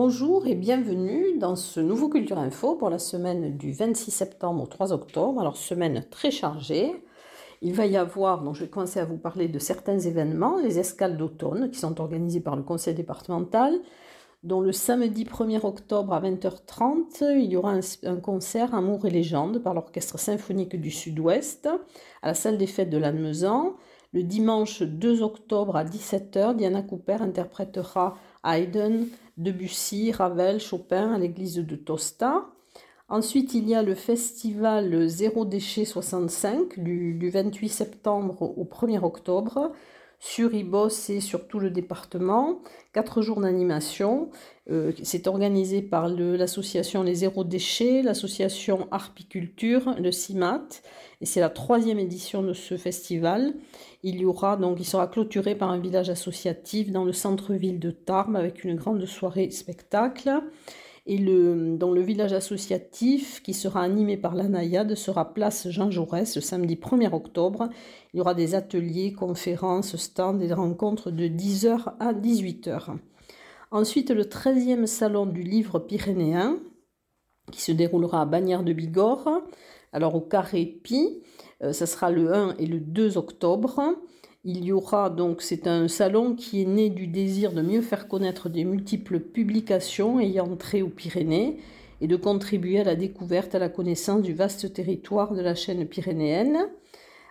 Bonjour et bienvenue dans ce nouveau Culture Info pour la semaine du 26 septembre au 3 octobre. Alors semaine très chargée. Il va y avoir, donc je vais commencer à vous parler de certains événements, les escales d'automne qui sont organisées par le conseil départemental, dont le samedi 1er octobre à 20h30, il y aura un, concert Amour et légende par l'Orchestre symphonique du Sud-Ouest à la salle des fêtes de Lannemezan. Le dimanche 2 octobre à 17h, Diana Cooper interprétera Haydn, Debussy, Ravel, Chopin à l'église de Tosta. Ensuite, il y a le festival Zéro déchet 65 du, 28 septembre au 1er octobre sur Ibos et sur tout le département. Quatre jours d'animation. Euh, c'est organisé par l'association Les Zéro Déchets, l'association Arpiculture, le CIMAT. Et c'est la troisième édition de ce festival. Il y aura donc, il sera clôturé par un village associatif dans le centre-ville de Tarbes avec une grande soirée spectacle. Et le, dans le village associatif qui sera animé par la Naïade sera place Jean Jaurès le samedi 1er octobre. Il y aura des ateliers, conférences, stands et rencontres de 10h à 18h. Ensuite, le 13e salon du livre pyrénéen qui se déroulera à Bagnères de Bigorre, alors au Carré Pi. Euh, ça sera le 1 et le 2 octobre. Il y aura donc, c'est un salon qui est né du désir de mieux faire connaître des multiples publications ayant trait aux Pyrénées et de contribuer à la découverte, à la connaissance du vaste territoire de la chaîne pyrénéenne.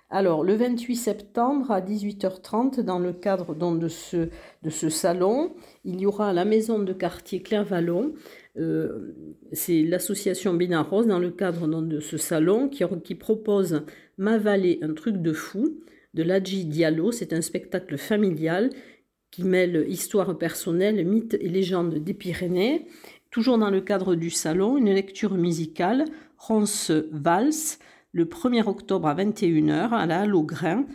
Alors, le 28 septembre à 18h30, dans le cadre de, ce, de ce salon, il y aura la maison de quartier Clairvallon, euh, c'est l'association Bénaros, dans le cadre de ce salon, qui, qui propose Ma vallée, un truc de fou, de Ladji Diallo. C'est un spectacle familial qui mêle histoire personnelle, mythes et légendes des Pyrénées. Toujours dans le cadre du salon, une lecture musicale, Ronce Vals, le 1er octobre à 21h à la Halle au Grain,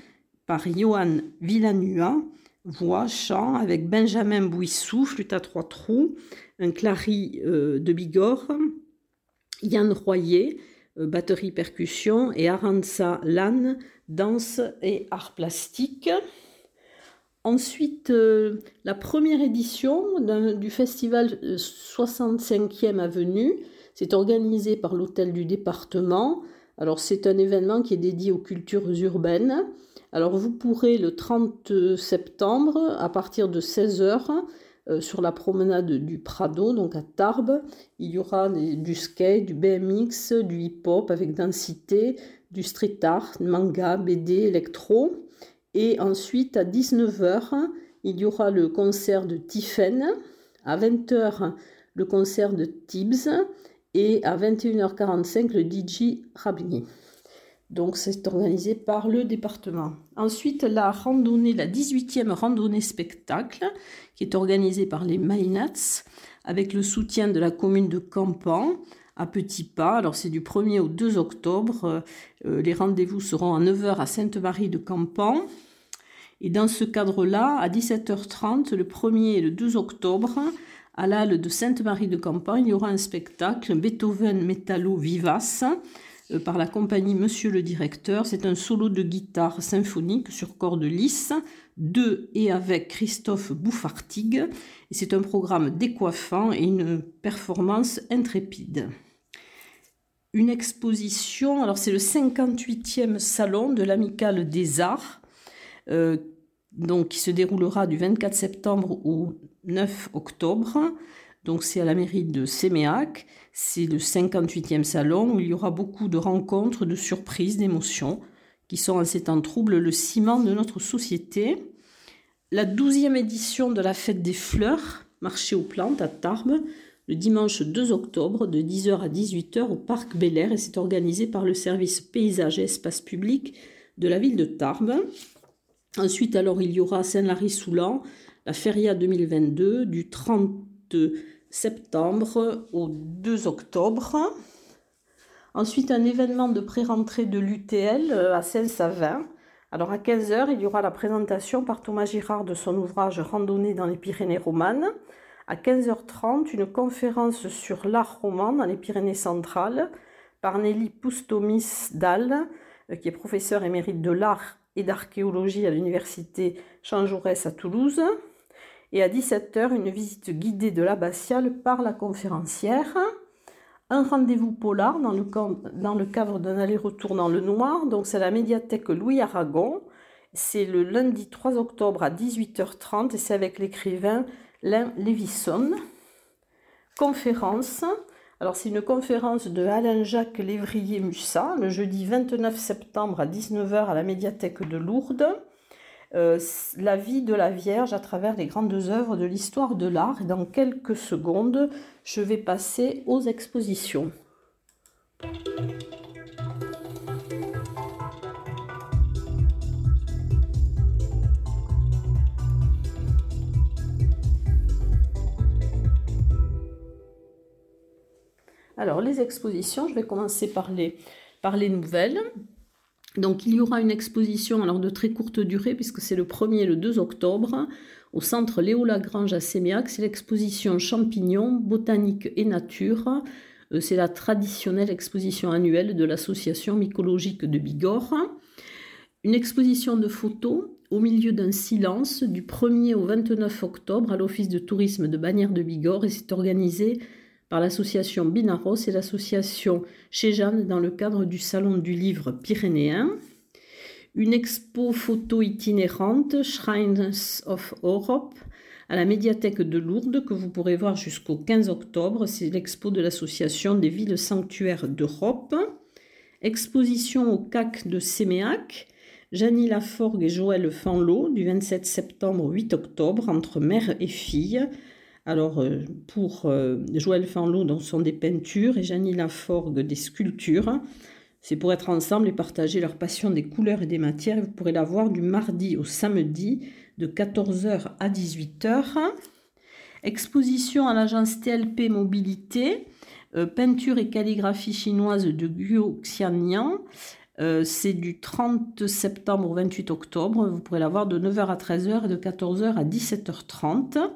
par Johan Villanua, voix, chant, avec Benjamin Bouissou, flûte à trois trous, un clari euh, de Bigorre, Yann Royer, batterie percussion, et Aranza Lannes, danse et art plastique. Ensuite, euh, la première édition du festival 65e Avenue, c'est organisé par l'hôtel du département. Alors c'est un événement qui est dédié aux cultures urbaines. Alors vous pourrez le 30 septembre à partir de 16h euh, sur la promenade du Prado, donc à Tarbes, il y aura du skate, du BMX, du hip-hop avec densité, du street art, manga, BD, électro. Et ensuite, à 19h, il y aura le concert de Tiffen. À 20h, le concert de Tibbs. Et à 21h45, le DJ Rabini. Donc, c'est organisé par le département. Ensuite, la randonnée, la 18e randonnée spectacle, qui est organisée par les Mainats, avec le soutien de la commune de Campan à petits pas. Alors c'est du 1er au 2 octobre. Euh, euh, les rendez-vous seront à 9h à Sainte-Marie de Campan. Et dans ce cadre-là, à 17h30, le 1er et le 2 octobre, à l'halle de Sainte-Marie de Campan, il y aura un spectacle Beethoven Metallo Vivace par la compagnie Monsieur le Directeur. C'est un solo de guitare symphonique sur corde lisse, de et avec Christophe Bouffartigue. C'est un programme décoiffant et une performance intrépide. Une exposition, alors c'est le 58e salon de l'Amicale des Arts, euh, donc qui se déroulera du 24 septembre au 9 octobre. Donc c'est à la mairie de Séméac. C'est le 58e salon où il y aura beaucoup de rencontres, de surprises, d'émotions qui sont en ces temps troubles le ciment de notre société. La 12e édition de la fête des fleurs, marché aux plantes à Tarbes, le dimanche 2 octobre de 10h à 18h au parc Bel Air et c'est organisé par le service paysage et espace public de la ville de Tarbes. Ensuite, alors, il y aura Saint-Lary-Soulan, la Feria 2022 du 30 septembre au 2 octobre. Ensuite, un événement de pré-rentrée de l'UTL euh, à Saint-Savin. Alors à 15h, il y aura la présentation par Thomas Girard de son ouvrage Randonnée dans les Pyrénées romanes. À 15h30, une conférence sur l'art roman dans les Pyrénées centrales par Nelly Poustomis-Dalle, euh, qui est professeure émérite de l'art et d'archéologie à l'université Jean Jaurès à Toulouse. Et à 17h, une visite guidée de l'abbatiale par la conférencière. Un rendez-vous polar dans le, cadre d'un aller-retour dans le noir. Donc c'est la médiathèque Louis Aragon. C'est le lundi 3 octobre à 18h30 et c'est avec l'écrivain Lin Lévisson. Conférence. Alors c'est une conférence de Alain-Jacques Lévrier-Mussat le jeudi 29 septembre à 19h à la médiathèque de Lourdes. Euh, la vie de la Vierge à travers les grandes œuvres de l'histoire de l'art. Et dans quelques secondes, je vais passer aux expositions. Alors, les expositions, je vais commencer par les, par les nouvelles. Donc, il y aura une exposition alors de très courte durée, puisque c'est le 1er et le 2 octobre, au centre Léo Lagrange à Sémiac. C'est l'exposition Champignons, Botanique et Nature. Euh, c'est la traditionnelle exposition annuelle de l'association mycologique de Bigorre. Une exposition de photos au milieu d'un silence du 1er au 29 octobre à l'Office de tourisme de Bagnères de Bigorre et c'est organisé par l'association Binaros et l'association Chez Jeanne dans le cadre du Salon du Livre pyrénéen. Une expo photo itinérante, Shrines of Europe, à la médiathèque de Lourdes, que vous pourrez voir jusqu'au 15 octobre. C'est l'expo de l'association des villes sanctuaires d'Europe. Exposition au CAC de Séméac, Janie Laforgue et Joël Fanlot, du 27 septembre au 8 octobre, entre mère et fille, alors, euh, pour euh, Joël Fanlot, donc, sont des peintures et Janie Laforgue des sculptures. C'est pour être ensemble et partager leur passion des couleurs et des matières. Vous pourrez la voir du mardi au samedi de 14h à 18h. Exposition à l'agence TLP Mobilité, euh, peinture et calligraphie chinoise de Guo Xiannian. c'est du 30 septembre au 28 octobre. Vous pourrez la voir de 9h à 13h et de 14h à 17h30.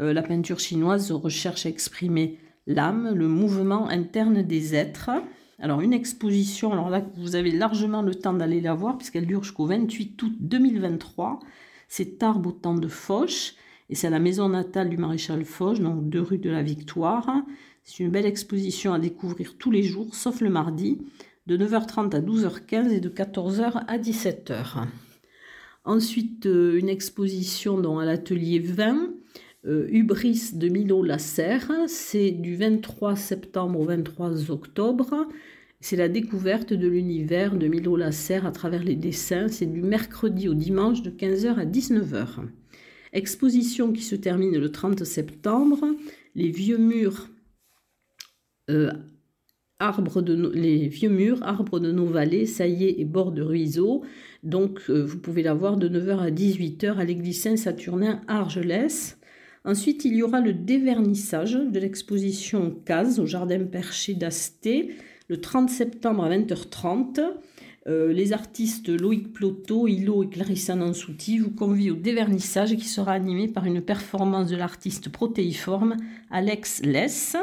Euh, la peinture chinoise recherche à exprimer l'âme, le mouvement interne des êtres. Alors une exposition, alors là vous avez largement le temps d'aller la voir puisqu'elle dure jusqu'au 28 août 2023. C'est Arbre au temps de Foch et c'est à la maison natale du maréchal Foch, donc deux rue de la Victoire. C'est une belle exposition à découvrir tous les jours, sauf le mardi, de 9h30 à 12h15 et de 14h à 17h. Ensuite, euh, une exposition dans à l'atelier 20 euh, Hubris de Milo Lasserre. C'est du 23 septembre au 23 octobre. C'est la découverte de l'univers de Milo Lasserre à travers les dessins. C'est du mercredi au dimanche de 15h à 19h. Exposition qui se termine le 30 septembre. Les vieux murs, euh, arbres de les vieux murs, arbres de nos vallées, saillés et bords de ruisseaux. Donc, euh, vous pouvez la voir de 9h à 18h à l'église Saint-Saturnin à Argelès. Ensuite, il y aura le dévernissage de l'exposition Case au Jardin Perché d'Asté le 30 septembre à 20h30. Euh, les artistes Loïc Ploto, Hilo et Clarissa Nansouti vous convient au dévernissage qui sera animé par une performance de l'artiste protéiforme Alex Less.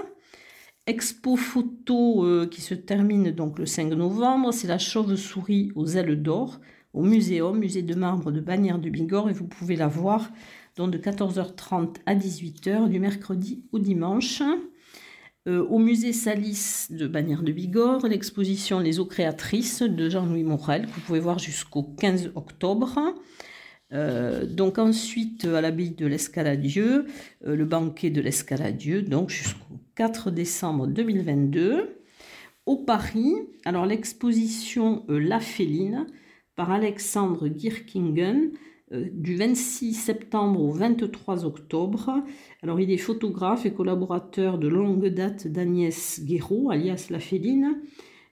Expo photo euh, qui se termine donc le 5 novembre, c'est la chauve-souris aux ailes d'or au muséum, musée de marbre de Bagnères de Bigorre et vous pouvez la voir donc de 14h30 à 18h du mercredi au dimanche. Euh, au musée Salis de Bagnères de Bigorre, l'exposition Les eaux créatrices de Jean-Louis Morel, que vous pouvez voir jusqu'au 15 octobre. Euh, donc ensuite à l'abbaye de l'Escaladieu, euh, le banquet de l'Escaladieu, donc jusqu'au 4 décembre 2022. Au Paris, alors l'exposition La Féline par Alexandre Gierkingen, du 26 septembre au 23 octobre. Alors, il est photographe et collaborateur de longue date d'Agnès Guéraud, alias La Féline.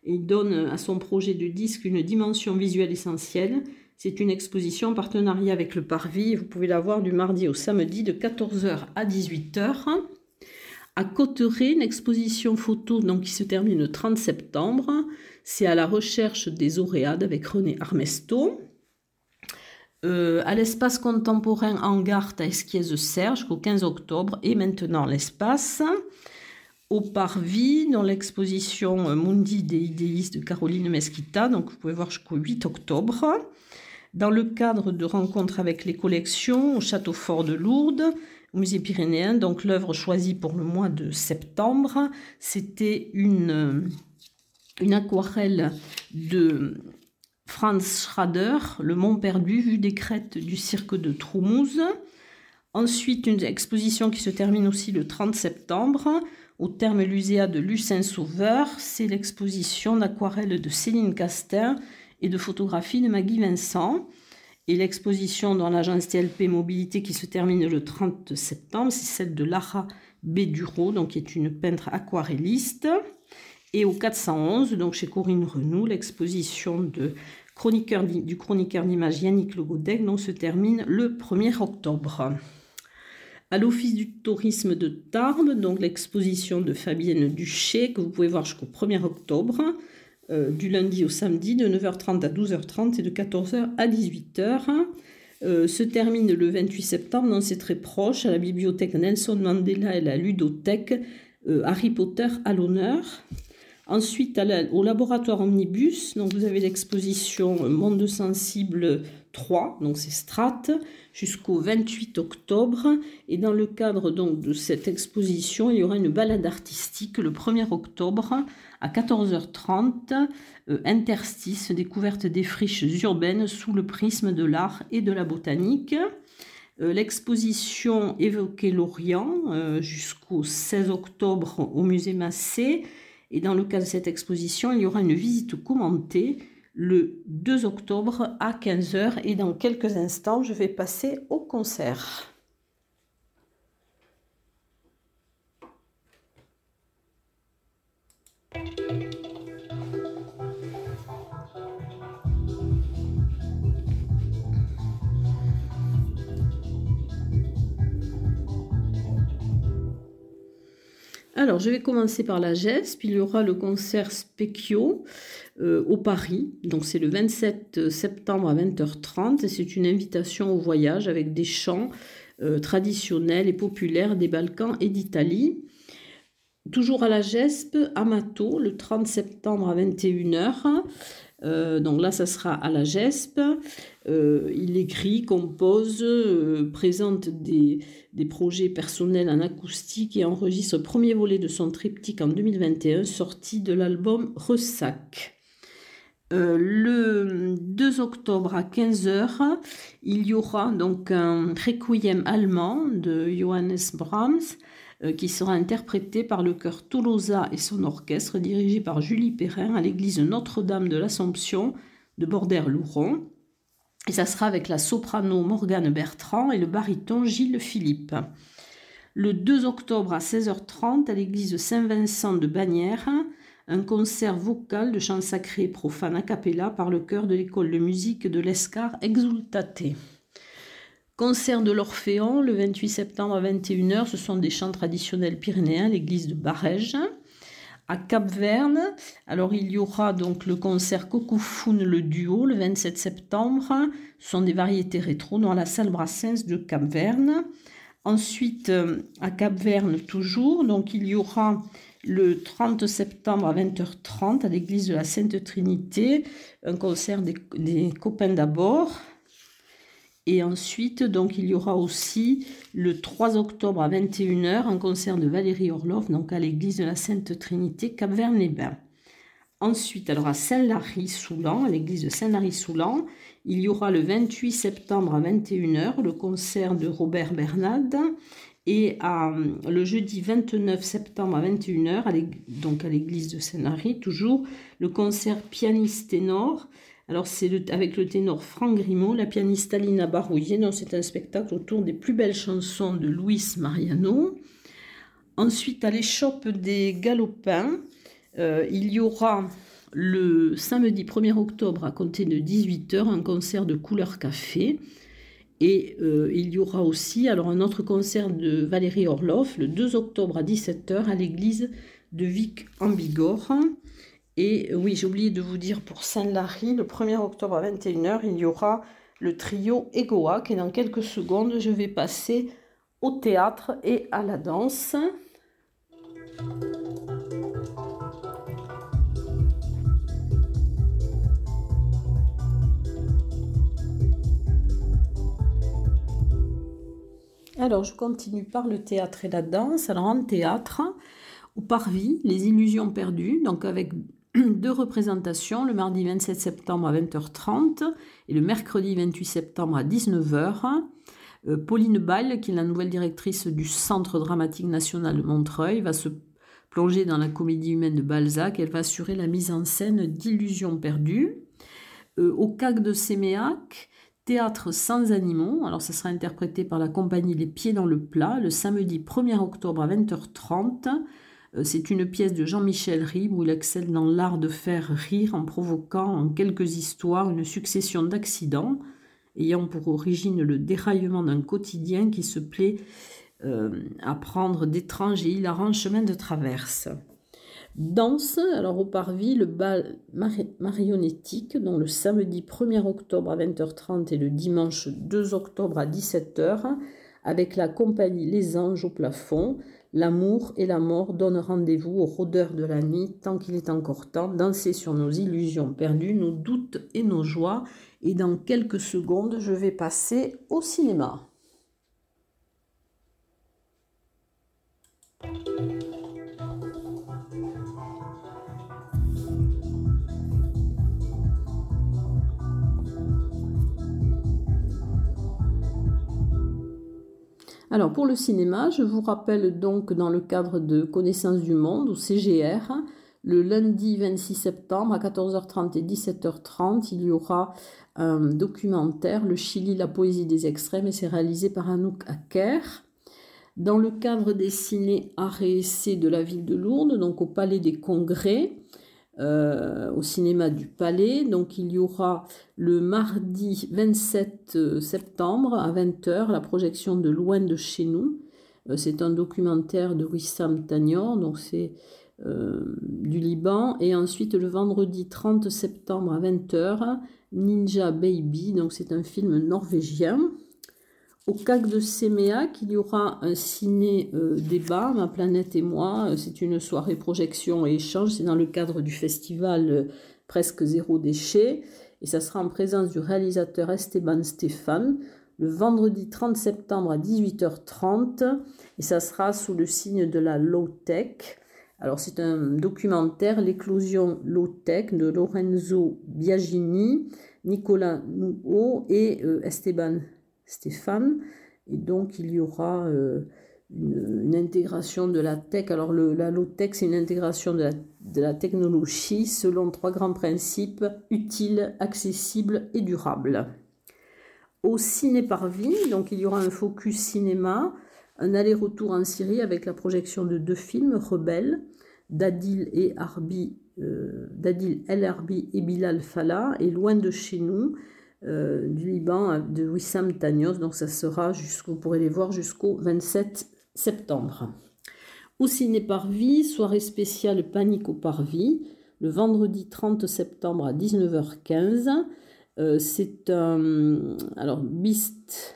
Il donne à son projet de disque une dimension visuelle essentielle. C'est une exposition en partenariat avec le Parvis. Vous pouvez la voir du mardi au samedi de 14h à 18h. À Cotteret, une exposition photo donc, qui se termine le 30 septembre. C'est à la recherche des auréades avec René Armesto. Euh, à l'espace contemporain Angart à Esquiez-Serge jusqu'au 15 octobre et maintenant l'espace. Au Parvis, dans l'exposition Mundi des idéistes de Caroline Mesquita, donc vous pouvez voir jusqu'au 8 octobre. Dans le cadre de rencontres avec les collections au Château Fort de Lourdes, au Musée Pyrénéen, donc l'œuvre choisie pour le mois de septembre, c'était une, une aquarelle de Franz Schrader, Le Mont Perdu, vue des crêtes du cirque de Troumouze. Ensuite, une exposition qui se termine aussi le 30 septembre au terme Luséa de Lucin Sauveur. C'est l'exposition d'aquarelles de Céline Castin et de photographie de Maggie Vincent. Et l'exposition dans l'agence TLP Mobilité qui se termine le 30 septembre, c'est celle de Lara Béduro, donc qui est une peintre aquarelliste. Et au 411, donc chez Corinne Renou, l'exposition chroniqueur, du chroniqueur d'image Yannick Logodec donc, se termine le 1er octobre. À l'Office du tourisme de Tarbes, donc l'exposition de Fabienne Duché, que vous pouvez voir jusqu'au 1er octobre. Euh, du lundi au samedi de 9h30 à 12h30 et de 14h à 18h. Euh, se termine le 28 septembre, donc c'est très proche, à la bibliothèque Nelson Mandela et la ludothèque euh, Harry Potter à l'honneur. Ensuite, au laboratoire Omnibus, donc vous avez l'exposition Monde sensible 3, donc c'est Strat, jusqu'au 28 octobre. Et dans le cadre donc de cette exposition, il y aura une balade artistique le 1er octobre à 14h30, euh, interstice, découverte des friches urbaines sous le prisme de l'art et de la botanique. Euh, l'exposition évoquait l'Orient euh, jusqu'au 16 octobre au musée Massé. Et dans le cadre de cette exposition, il y aura une visite commentée le 2 octobre à 15h. Et dans quelques instants, je vais passer au concert. Alors, je vais commencer par la GESP. Il y aura le concert Specchio euh, au Paris. Donc, c'est le 27 septembre à 20h30. Et c'est une invitation au voyage avec des chants euh, traditionnels et populaires des Balkans et d'Italie. Toujours à la GESP, Amato, le 30 septembre à 21h. Euh, donc là, ça sera à la GESP. Euh, il écrit, compose, euh, présente des, projets personnels en acoustique et enregistre le premier volet de son triptyque en 2021, sorti de l'album Ressac. le 2 octobre à 15h, il y aura donc un requiem allemand de Johannes Brahms qui sera interprété par le chœur Tolosa et son orchestre dirigé par Julie Perrin à l'église Notre-Dame de l'Assomption de Bordère-Louron. Et ça sera avec la soprano Morgane Bertrand et le baryton Gilles Philippe. Le 2 octobre à 16h30 à l'église Saint-Vincent de Bagnères, un concert vocal de chants sacrés profanes a cappella par le chœur de l'école de musique de l'Escar Exultate. Concert de l'Orphéon le 28 septembre à 21h, ce sont des chants traditionnels pyrénéens, l'église de Barège. À Cap-Verne, alors il y aura donc le concert Cocoufune le duo le 27 septembre. Ce sont des variétés rétro dans la salle Brassens de Cap-Verne. Ensuite, euh, à Cap-Verne toujours, donc il y aura le 30 septembre à 20h30 à l'église de la Sainte Trinité, un concert des copains d'abord. Et ensuite, donc, il y aura aussi le 3 octobre à 21h un concert de Valérie Orlov, donc à l'église de la Sainte Trinité, Cap-Vert-les-Bains. Ensuite, alors à Saint-Lary-Soulan, à l'église de Saint-Lary-Soulan, il y aura le 28 septembre à 21h le concert de Robert Bernard et le jeudi 29 septembre à 21h, donc à l'église de Saint-Lary, toujours le concert pianiste ténor alors c'est avec le ténor Franck Grimaud, la pianiste Alina Barouillet. C'est un spectacle autour des plus belles chansons de Luis Mariano. Ensuite, à l'échoppe des Galopins, euh, il y aura le samedi 1er octobre à compter de 18h un concert de couleur café. Et euh, il y aura aussi alors un autre concert de Valérie Orloff le 2 octobre à 17h à l'église de Vic en Bigorre. Et euh, oui, j'ai oublié de vous dire pour Saint-Lary, le 1er octobre à 21h, il y aura le trio Egoac. Et dans quelques secondes, je vais passer au théâtre et à la danse. Alors, je continue par le théâtre et la danse. Alors, en théâtre, au Parvis, Les Illusions perdues, donc avec deux représentations, le mardi 27 septembre à 20h30 et le mercredi 28 septembre à 19h. Euh, Pauline Ball, qui est la nouvelle directrice du Centre dramatique national de Montreuil, va se plonger dans la comédie humaine de Balzac. Elle va assurer la mise en scène d'Illusions perdues. Euh, au CAC de Séméac, Théâtre sans animaux. Alors, ça sera interprété par la compagnie Les Pieds dans le Plat le samedi 1er octobre à 20h30. Euh, c'est une pièce de Jean-Michel Ribes où il excelle dans l'art de faire rire en provoquant en quelques histoires une succession d'accidents ayant pour origine le déraillement d'un quotidien qui se plaît euh, à prendre d'étranges et hilarants chemins de traverse. Danse, alors au Parvis, le bal marionnettique, dont le samedi 1er octobre à 20h30 et le dimanche 2 octobre à 17h, avec la compagnie Les Anges au plafond, L'amour et la mort donnent rendez-vous aux rôdeurs de la nuit tant qu'il est encore temps, danser sur nos illusions perdues, nos doutes et nos joies. Et dans quelques secondes, je vais passer au cinéma. Alors pour le cinéma, je vous rappelle donc dans le cadre de Connaissance du Monde ou CGR, le lundi 26 septembre à 14h30 et 17h30, il y aura un documentaire, Le Chili, la poésie des extrêmes, et c'est réalisé par Anouk Aker. Dans le cadre des ciné et de la ville de Lourdes, donc au Palais des Congrès, euh, au cinéma du Palais. Donc il y aura le mardi 27 euh, septembre à 20h la projection de Loin de chez nous. Euh, c'est un documentaire de Wissam Tagnon, donc c'est du Liban. Et ensuite le vendredi 30 septembre à 20h, Ninja Baby, donc c'est un film norvégien. Au CAC de Séméac, il y aura un ciné-débat, Ma planète et moi. C'est une soirée projection et échange. C'est dans le cadre du festival euh, Presque Zéro Déchet. Et ça sera en présence du réalisateur Esteban Stéphane le vendredi 30 septembre à 18h30. Et ça sera sous le signe de la low-tech. Alors c'est un documentaire, L'éclosion low-tech de Lorenzo Biagini, Nicolas Nouveau et euh, Esteban Stéphane. Et donc, il y aura euh, une, intégration de la tech. Alors, la low-tech, c'est une intégration de la, technologie selon trois grands principes utile, accessible et durable. Au ciné par donc il y aura un focus cinéma, un aller-retour en Syrie avec la projection de deux films, Rebelles, d'Adil et euh, d'Adil El Arbi et Bilal Fallah, et Loin de chez nous, euh, du Liban de Wissam Tagnos. Donc ça sera, jusqu'au, vous pourrez les voir jusqu'au 27 septembre. Au Ciné Parvis, soirée spéciale Panique au Parvis, le vendredi 30 septembre à 19h15. Euh, c'est un. alors, Beast.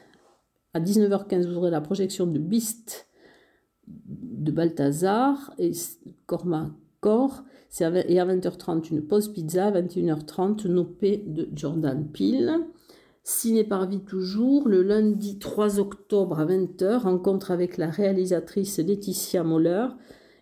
À 19h15, vous aurez la projection de Beast de Balthazar et Corma Cor et à 20h30 une pause pizza, à 21h30 Nopé de Jordan Peele. Ciné par vie toujours, le lundi 3 octobre à 20h, rencontre avec la réalisatrice Laetitia Moller.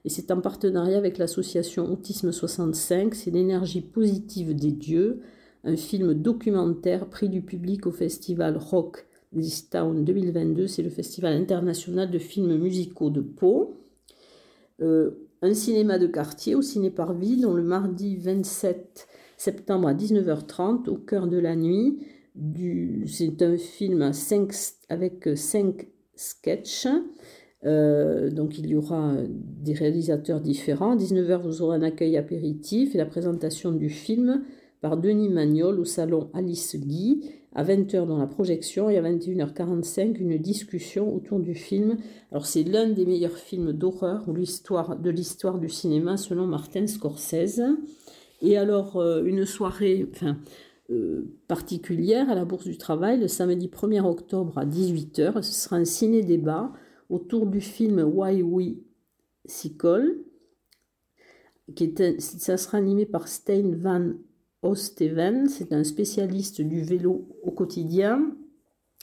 Et c'est en partenariat avec l'association Autisme 65, c'est l'énergie positive des dieux, un film documentaire pris du public au festival Rock This Town 2022, c'est le festival international de films musicaux de Pau. Euh, un cinéma de quartier au Ciné Parvis, dont le mardi 27 septembre à 19h30, au cœur de la nuit. C'est un film avec cinq sketchs. Euh, donc il y aura des réalisateurs différents. À 19h, vous aurez un accueil apéritif et la présentation du film par Denis Magnol au salon Alice Guy à 20h dans la projection et à 21h45 une discussion autour du film. Alors c'est l'un des meilleurs films d'horreur de l'histoire du cinéma selon Martin Scorsese. Et alors euh, une soirée enfin, euh, particulière à la Bourse du Travail le samedi 1er octobre à 18h. Ce sera un ciné-débat autour du film Why We Sickle. Qui ça sera animé par Stein Van Osteven, c'est un spécialiste du vélo au quotidien.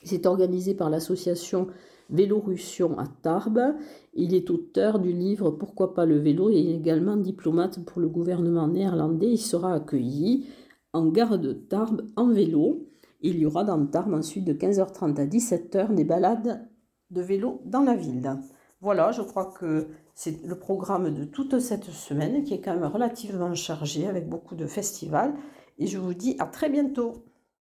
C'est organisé par l'association Vélorussion à Tarbes. Il est auteur du livre Pourquoi pas le vélo et également diplomate pour le gouvernement néerlandais. Il sera accueilli en gare de Tarbes en vélo. Il y aura dans Tarbes ensuite de 15h30 à 17h des balades de vélo dans la ville. Voilà, je crois que c'est le programme de toute cette semaine qui est quand même relativement chargé avec beaucoup de festivals. Et je vous dis à très bientôt.